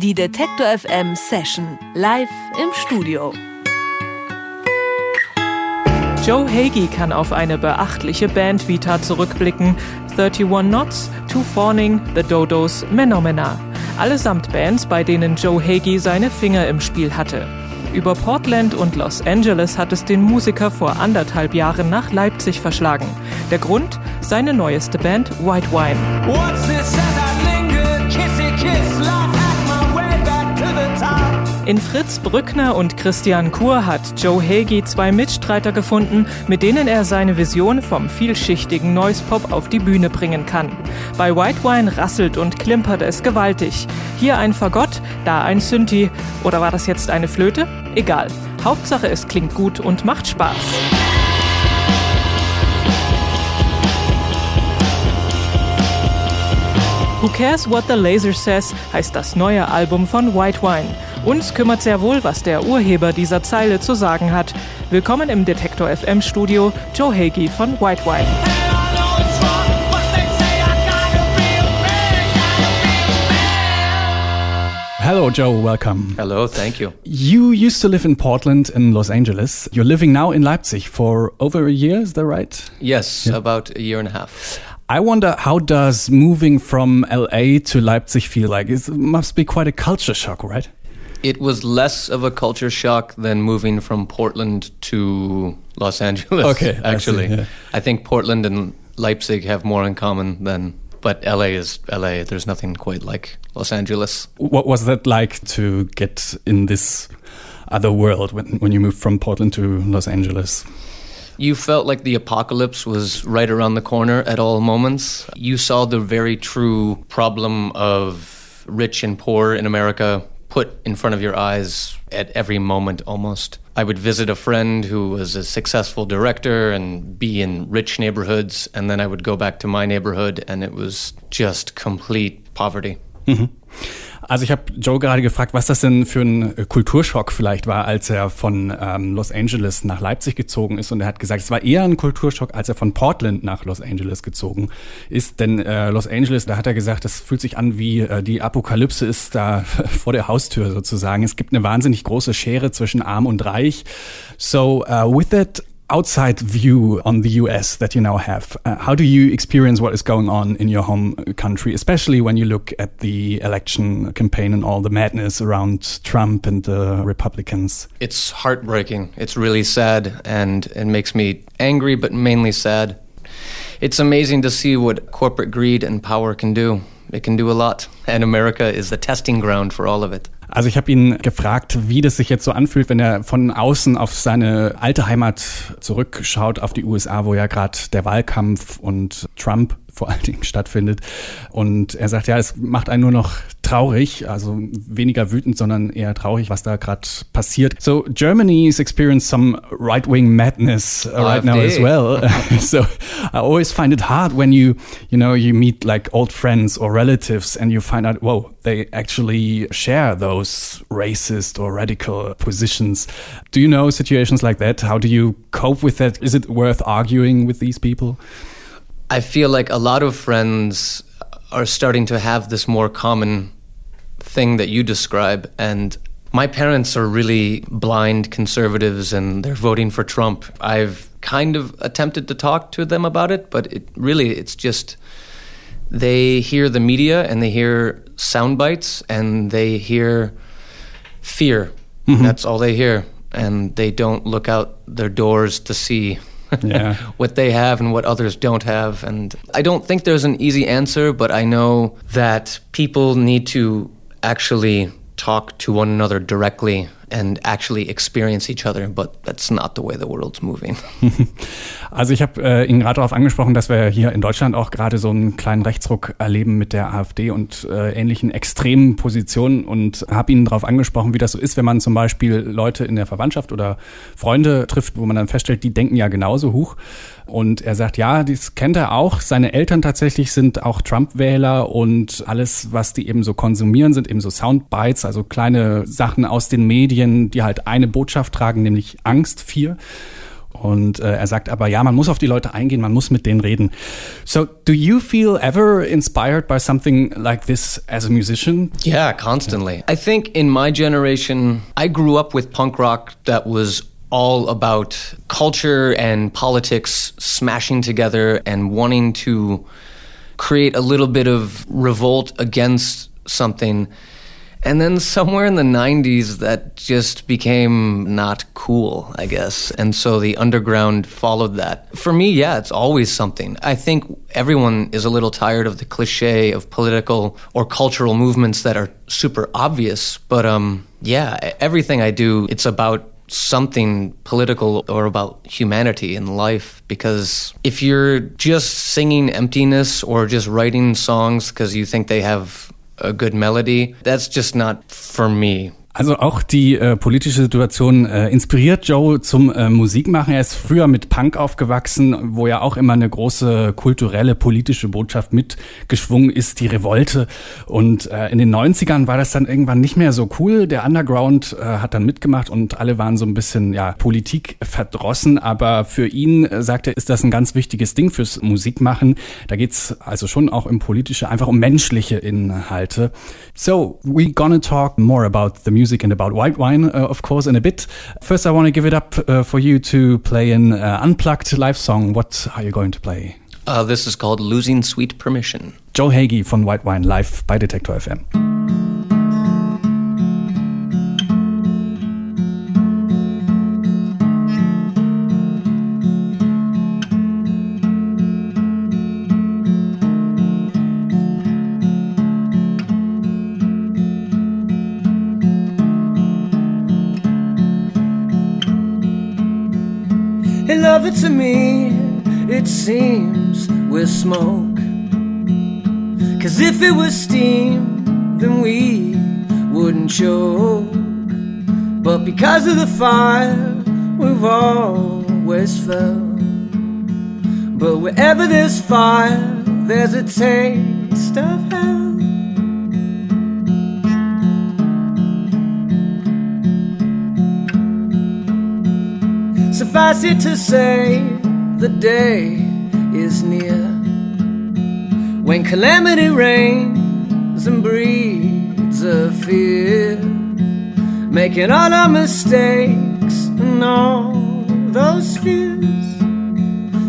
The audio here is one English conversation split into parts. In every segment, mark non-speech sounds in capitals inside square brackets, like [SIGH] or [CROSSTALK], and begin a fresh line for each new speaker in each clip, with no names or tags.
Die Detektor FM Session live im Studio.
Joe Hagee kann auf eine beachtliche Bandvita zurückblicken. 31 Knots, Two Fawning, The Dodos, Menomena. Allesamt Bands, bei denen Joe Hagee seine Finger im Spiel hatte. Über Portland und Los Angeles hat es den Musiker vor anderthalb Jahren nach Leipzig verschlagen. Der Grund? Seine neueste Band White Wine. In Fritz Brückner und Christian Kur hat Joe Hagee zwei Mitstreiter gefunden, mit denen er seine Vision vom vielschichtigen Noise Pop auf die Bühne bringen kann. Bei White Wine rasselt und klimpert es gewaltig. Hier ein Fagott, da ein Synthi. Oder war das jetzt eine Flöte? Egal. Hauptsache es klingt gut und macht Spaß. Who Cares What the Laser Says heißt das neue Album von White Wine. Uns kümmert sehr wohl, was der Urheber dieser Zeile zu sagen hat. Willkommen im Detektor FM Studio, Joe Hagee von White Wine.
Hello, Joe. Welcome.
Hello, thank you.
You used to live in Portland in Los Angeles. You're living now in Leipzig for over a year, is that right?
Yes, yeah. about a year and a half.
I wonder how does moving from LA to Leipzig feel like? It must be quite a culture shock, right?
It was less of a culture shock than moving from Portland to Los [LAUGHS] Angeles.
Okay,
actually,
I, see, yeah.
I think Portland and Leipzig have more in common than but LA is LA. There's nothing quite like Los Angeles.
What was that like to get in this other world when, when you moved from Portland to Los Angeles?
You felt like the apocalypse was right around the corner at all moments. You saw the very true problem of rich and poor in America put in front of your eyes at every moment almost. I would visit a friend who was a successful director and be in rich neighborhoods, and then I would go back to my neighborhood and it was just complete poverty.
Mhm. Also ich habe Joe gerade gefragt, was das denn für ein äh, Kulturschock vielleicht war, als er von ähm, Los Angeles nach Leipzig gezogen ist. Und er hat gesagt, es war eher ein Kulturschock, als er von Portland nach Los Angeles gezogen ist. Denn äh, Los Angeles, da hat er gesagt, das fühlt sich an wie äh, die Apokalypse ist da [LAUGHS] vor der Haustür sozusagen. Es gibt eine wahnsinnig große Schere zwischen arm und reich. So uh, with that outside view on the US that you now have, uh, how do you experience what is going on in your home country, especially when you look at the election campaign and all the madness around Trump and the Republicans?
It's heartbreaking. It's really sad, and it makes me angry, but mainly sad. It's amazing to see what corporate greed and power can do. It can do a lot, and America is the testing ground for all of it.
Also ich habe ihn gefragt, wie das sich jetzt so anfühlt, wenn er von außen auf seine alte Heimat zurückschaut, auf die USA, wo ja gerade der Wahlkampf und Trump vor allen Dingen stattfindet. Und er sagt, ja, es macht einen nur noch traurig, also weniger wütend, sondern eher traurig, was da gerade passiert. So Germany's experienced some right-wing madness uh, right now as well. [LAUGHS] so I always find it hard when you, you know, you meet like old friends or relatives and you find out, whoa, they actually share those racist or radical positions. Do you know situations like that? How do you cope with that? Is it worth arguing with these people?
I feel like a lot of friends are starting to have this more common thing that you describe. And my parents are really blind conservatives and they're voting for Trump. I've kind of attempted to talk to them about it, but it really, it's just they hear the media and they hear sound bites and they hear fear. Mm-hmm. That's all they hear. And they don't look out their doors to see [LAUGHS] yeah. what they have and what others don't have. And I don't think there's an easy answer, but I know that people need to actually talk to one another directly and actually experience each other, but that's not the way the world's moving. [LAUGHS]
Also ich habe äh, ihn gerade darauf angesprochen, dass wir hier in Deutschland auch gerade so einen kleinen Rechtsruck erleben mit der AfD und äh, ähnlichen extremen Positionen und habe ihn darauf angesprochen, wie das so ist, wenn man zum Beispiel Leute in der Verwandtschaft oder Freunde trifft, wo man dann feststellt, die denken ja genauso hoch. Und er sagt, ja, das kennt er auch. Seine Eltern tatsächlich sind auch Trump-Wähler und alles, was die eben so konsumieren, sind eben so Soundbites, also kleine Sachen aus den Medien, die halt eine Botschaft tragen, nämlich Angst, Fear. Und äh, er sagt aber, ja, man muss auf die Leute eingehen, man muss mit denen reden. So, do you feel ever inspired by something like this as a musician?
Yeah, constantly. I think in my generation, I grew up with punk rock that was all about culture and politics smashing together and wanting to create a little bit of revolt against something. And then somewhere in the 90s, that just became not cool, I guess. And so the underground followed that. For me, yeah, it's always something. I think everyone is a little tired of the cliche of political or cultural movements that are super obvious. But um, yeah, everything I do, it's about something political or about humanity in life because if you're just singing emptiness or just writing songs because you think they have a good melody, that's just not for me.
Also auch die äh, politische Situation äh, inspiriert Joe zum äh, Musikmachen. Er ist früher mit Punk aufgewachsen, wo ja auch immer eine große kulturelle, politische Botschaft mitgeschwungen ist, die Revolte. Und äh, in den 90ern war das dann irgendwann nicht mehr so cool. Der Underground äh, hat dann mitgemacht und alle waren so ein bisschen ja Politik verdrossen. Aber für ihn, äh, sagt er, ist das ein ganz wichtiges Ding fürs Musikmachen. Da geht's also schon auch im Politische einfach um menschliche Inhalte. So, we gonna talk more about the music music and about white wine, uh, of course, in a bit. First, I want to give it up uh, for you to play an uh, unplugged live song. What are you going to play?
Uh, this is called Losing Sweet Permission.
Joe Haege von White Wine live by Detektor FM.
To me, it seems we're smoke. Cause if it was steam, then we wouldn't choke. But because of the fire, we've always felt. But wherever there's fire, there's a taste of Suffice it to say, the day is near when calamity reigns and breeds a fear, making all our mistakes and all those fears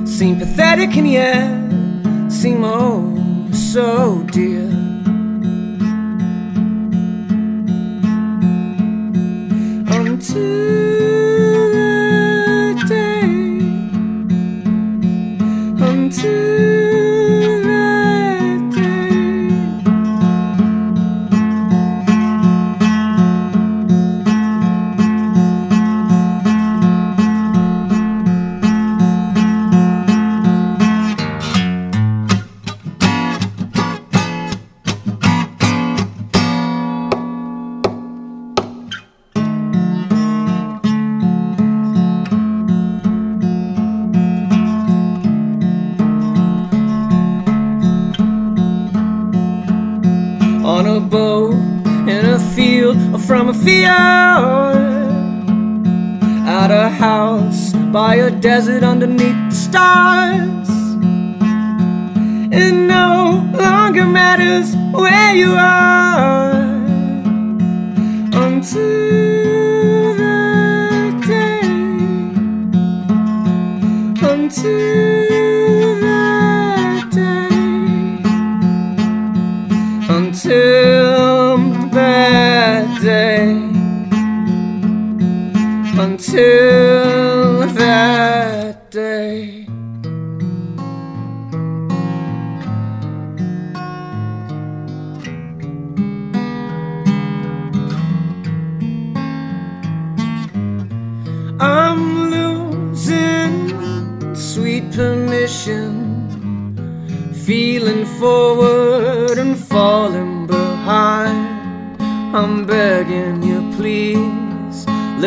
seem pathetic and yet seem oh so dear. Until you. By a desert underneath the stars. It no longer matters where you are until the day, until until that day. I'm losing sweet permission, feeling forward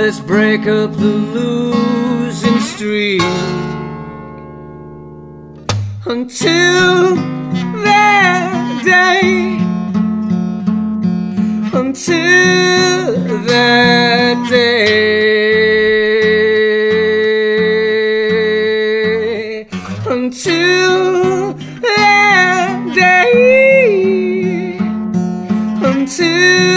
Let's break up the losing streak. Until that day, until that day, until
that day,
until.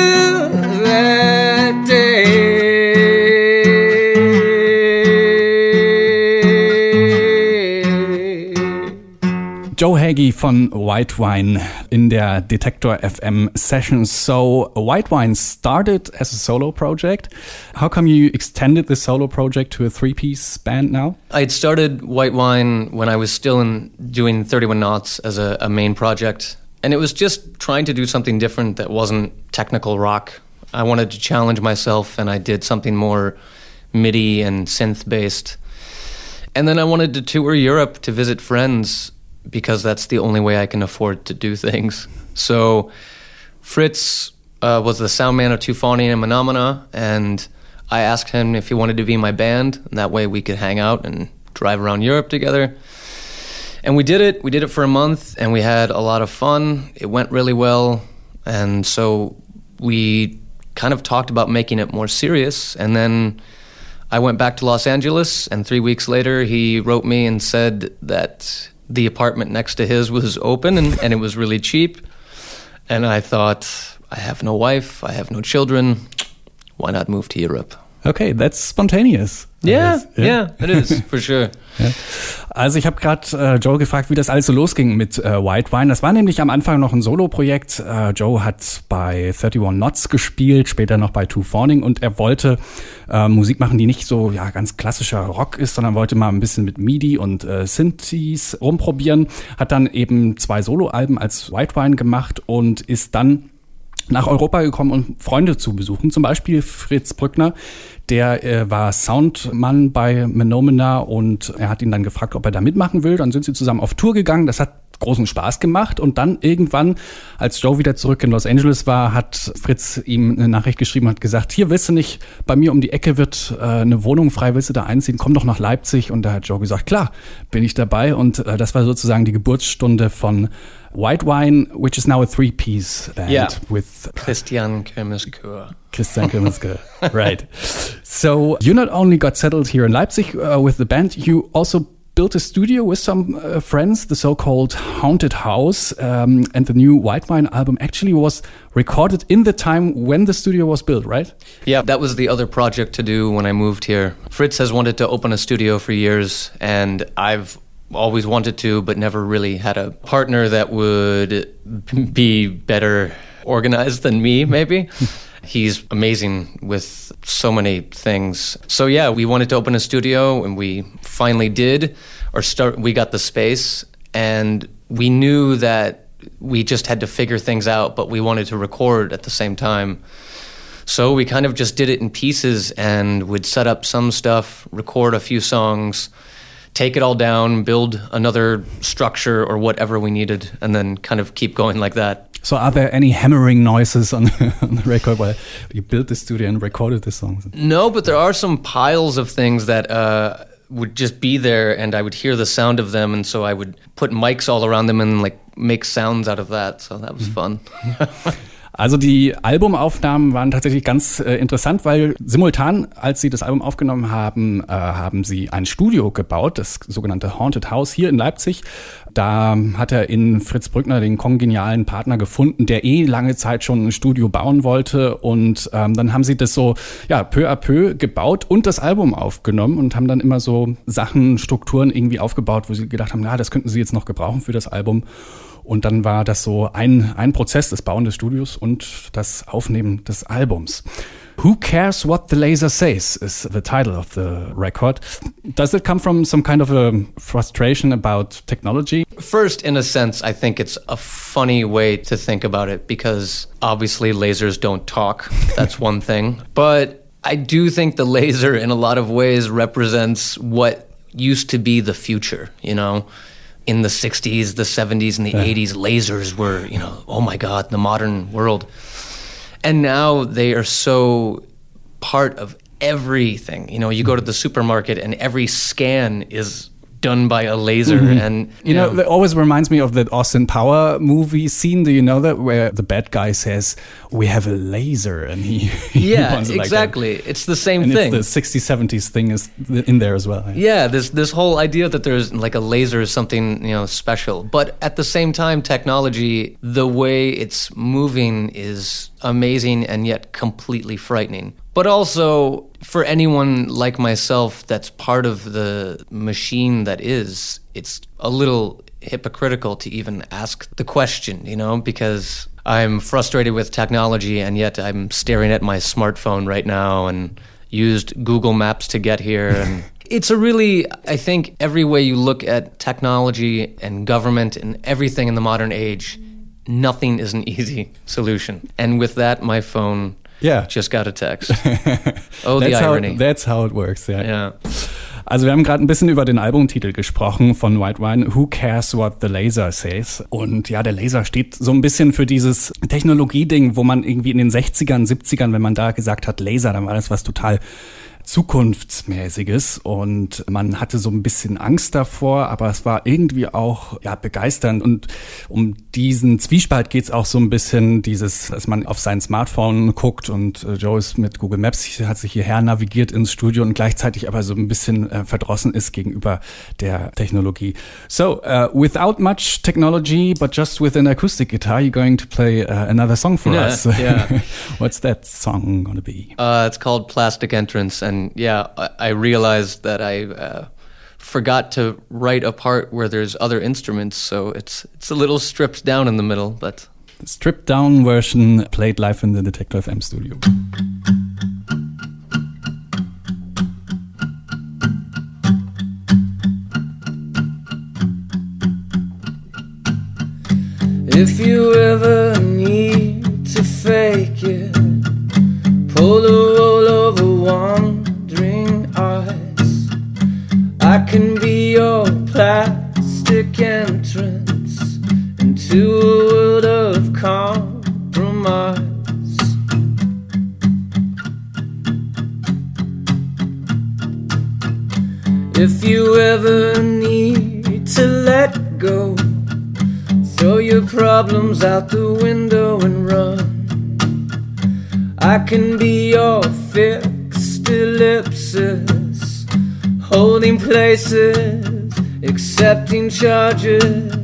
Joe von White Wine in der Detektor FM session. So, White Wine started as a solo project. How come you extended the solo project to a three piece band now?
I had started White Wine when I was still in doing 31 Knots as a, a main project. And it was just trying to do something different that wasn't technical rock. I wanted to challenge myself, and I did something more MIDI and synth based. And then I wanted to tour Europe to visit friends because that's the only way I can afford to do things. So Fritz uh, was the sound man of Tu Fawning and Menomena, and I asked him if he wanted to be in my band, and that way we could hang out and drive around Europe together. And we did it. We did it for a month, and we had a lot of fun. It went really well, and so we kind of talked about making it more serious. And then I went back to Los Angeles, and three weeks later, he wrote me and said that the apartment next to his was open and, and it was really cheap. And I thought, I have no wife, I have no children. Why not move to Europe?
Okay, that's spontaneous.
Yeah,
guess.
yeah, it is for sure. [LAUGHS]
Also ich habe gerade äh, Joe gefragt, wie das alles so losging mit äh, White Wine. Das war nämlich am Anfang noch ein Solo-Projekt. Äh, Joe hat bei 31 Knots gespielt, später noch bei Two Fawning und er wollte äh, Musik machen, die nicht so ja ganz klassischer Rock ist, sondern wollte mal ein bisschen mit MIDI und äh, Synthes rumprobieren. Hat dann eben zwei Solo-Alben als White Wine gemacht und ist dann nach Europa gekommen, um Freunde zu besuchen. Zum Beispiel Fritz Brückner, der äh, war Soundmann bei Menomina und er hat ihn dann gefragt, ob er da mitmachen will. Dann sind sie zusammen auf Tour gegangen. Das hat großen Spaß gemacht. Und dann irgendwann, als Joe wieder zurück in Los Angeles war, hat Fritz ihm eine Nachricht geschrieben und hat gesagt, hier willst du nicht, bei mir um die Ecke wird äh, eine Wohnung frei, willst du da einziehen, komm doch nach Leipzig. Und da hat Joe gesagt, klar, bin ich dabei. Und äh, das war sozusagen die Geburtsstunde von White Wine, which is now a three-piece band
Yeah.
with
Christian Kirmeskör.
Christian Kirmeske. [LAUGHS] right. So you not only got settled here in Leipzig uh, with the band, you also built a studio with some uh, friends, the so-called Haunted House, um, and the new White Wine album actually was recorded in the time when the studio was built, right?
Yeah, that was the other project to do when I moved here. Fritz has wanted to open a studio for years, and I've always wanted to, but never really had a partner that would be better organized than me, maybe. [LAUGHS] He's amazing with so many things. So yeah, we wanted to open a studio and we finally did or start we got the space and we knew that we just had to figure things out, but we wanted to record at the same time. So we kind of just did it in pieces and would set up some stuff, record a few songs, take it all down, build another structure or whatever we needed, and then kind of keep going like that.
So are there any hammering noises on, [LAUGHS] on the record while you built the studio and recorded the songs?
No, but there are some piles of things that uh, would just be there, and I would hear the sound of them, and so I would put mics all around them and like make sounds out of that. So that was fun. [LAUGHS]
Also die Albumaufnahmen waren tatsächlich ganz äh, interessant, weil simultan, als sie das Album aufgenommen haben, äh, haben sie ein Studio gebaut, das sogenannte Haunted House hier in Leipzig. Da hat er in Fritz Brückner den kongenialen Partner gefunden, der eh lange Zeit schon ein Studio bauen wollte. Und ähm, dann haben sie das so ja peu à peu gebaut und das Album aufgenommen und haben dann immer so Sachen, Strukturen irgendwie aufgebaut, wo sie gedacht haben, na, das könnten sie jetzt noch gebrauchen für das Album. Und dann war das so ein, ein Prozess, das Bauen des Studios und das Aufnehmen des Albums. Who Cares What the Laser Says is the title of the record. Does it come from some kind of a frustration about technology?
First, in a sense, I think it's a funny way to think about it because obviously lasers don't talk. That's one thing. But I do think the laser, in a lot of ways, represents what used to be the future, you know? In the 60s, the 70s, and the 80s, lasers were, you know, oh my God, the modern world. And now they are so part of everything. You know, you go to the supermarket and every scan is
done by a laser. Mm-hmm. And
You know, it always reminds me of that Austin Power movie scene. Do you know that where the bad guy says, "We have a laser," and he, [LAUGHS] he
yeah,
it like
exactly. it's the same
and
thing.
it's the 60s, 70s thing is in there as well.
Yeah, this this whole idea that there's like a laser is something you know special, but at the same time, technology, the way it's moving is amazing and yet completely frightening. But also for anyone like myself that's part of the machine that is, it's a little hypocritical to even ask the question, you know, because I'm frustrated with technology and yet I'm staring at my smartphone right now and used Google Maps to get here and [LAUGHS] it's a really I think every way you look at technology and government and everything in the modern age nothing is an [LAUGHS] easy solution. And with that my phone
Yeah.
just got a text. [LAUGHS] Oh, the
that's how,
irony.
that's how it works, ja.
yeah.
Also wir haben gerade ein bisschen über den Albumtitel gesprochen von White Wine, Who Cares What the Laser Says? Und ja, der Laser steht so ein bisschen für dieses Technologieding, wo man irgendwie in den 60ern, 70ern, wenn man da gesagt hat Laser, dann war das was total zukunftsmäßiges und man hatte so ein bisschen Angst davor, aber es war irgendwie auch ja begeisternd und um diesen Zwiespalt geht's auch so ein bisschen dieses, dass man auf sein Smartphone guckt und äh, Joe ist mit Google Maps hat sich hierher navigiert ins Studio und gleichzeitig aber so ein bisschen äh, verdrossen ist gegenüber der Technologie. So, uh, without much technology, but just with an acoustic guitar, you're going to play uh, another song for
Yeah,
us.
yeah. [LAUGHS]
What's that song gonna be?
Uh, it's called Plastic Entrance, and yeah, I, I realized that I uh, forgot to write a part where there's other instruments, so it's it's a little stripped down in the middle. But
The stripped down version played live in the Detektor FM studio.
If you ever plastic entrance into a world of compromise. If you ever need to let go, throw your problems out the window and run. I can be your fixed ellipsis, holding places, accepting charges.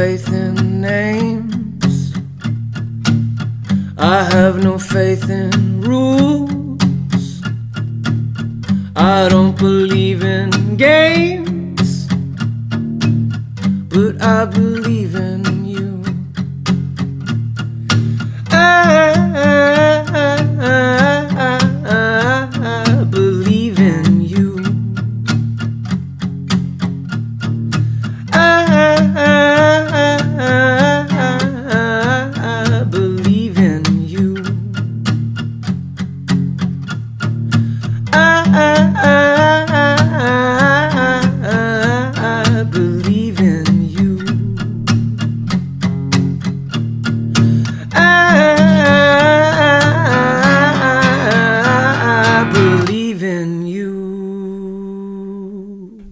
Faith in names. I have no faith in rules. I don't believe in games. But I believe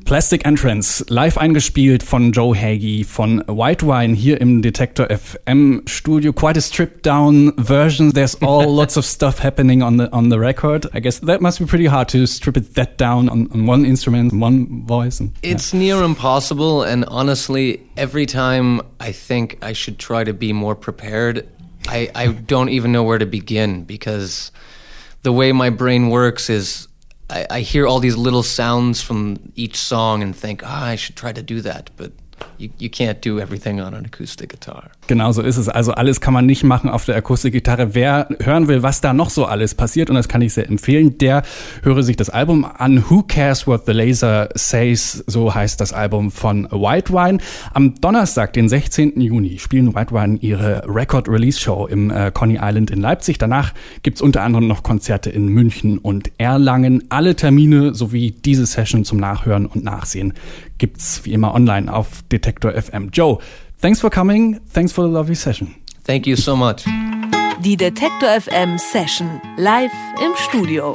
Plastic Entrance, live eingespielt von Joe Haege von White Wine hier im Detektor FM Studio. Quite a stripped down version. There's all [LAUGHS] lots of stuff happening on the on the record. I guess that must be pretty hard to strip it that down on, on one instrument, one voice. And,
it's near impossible, and honestly, every time I think I should try to be more prepared, I, I don't even know where to begin because the way my brain works is I, I hear all these little sounds from each song and think, ah, I should try to do that, but you, you can't do everything on an acoustic guitar.
Genau so ist es. Also alles kann man nicht machen auf der Akustikgitarre. Wer hören will, was da noch so alles passiert, und das kann ich sehr empfehlen, der höre sich das Album an. Who Cares What the Laser Says, so heißt das Album von White Wine. Am Donnerstag, den 16. Juni, spielen White Wine ihre Record Release Show im äh, Coney Island in Leipzig. Danach gibt's unter anderem noch Konzerte in München und Erlangen. Alle Termine sowie diese Session zum Nachhören und Nachsehen gibt's wie immer online auf Detektor FM. Joe, thanks for coming. Thanks for the lovely session.
Thank you so much.
Die Detektor FM Session live im Studio.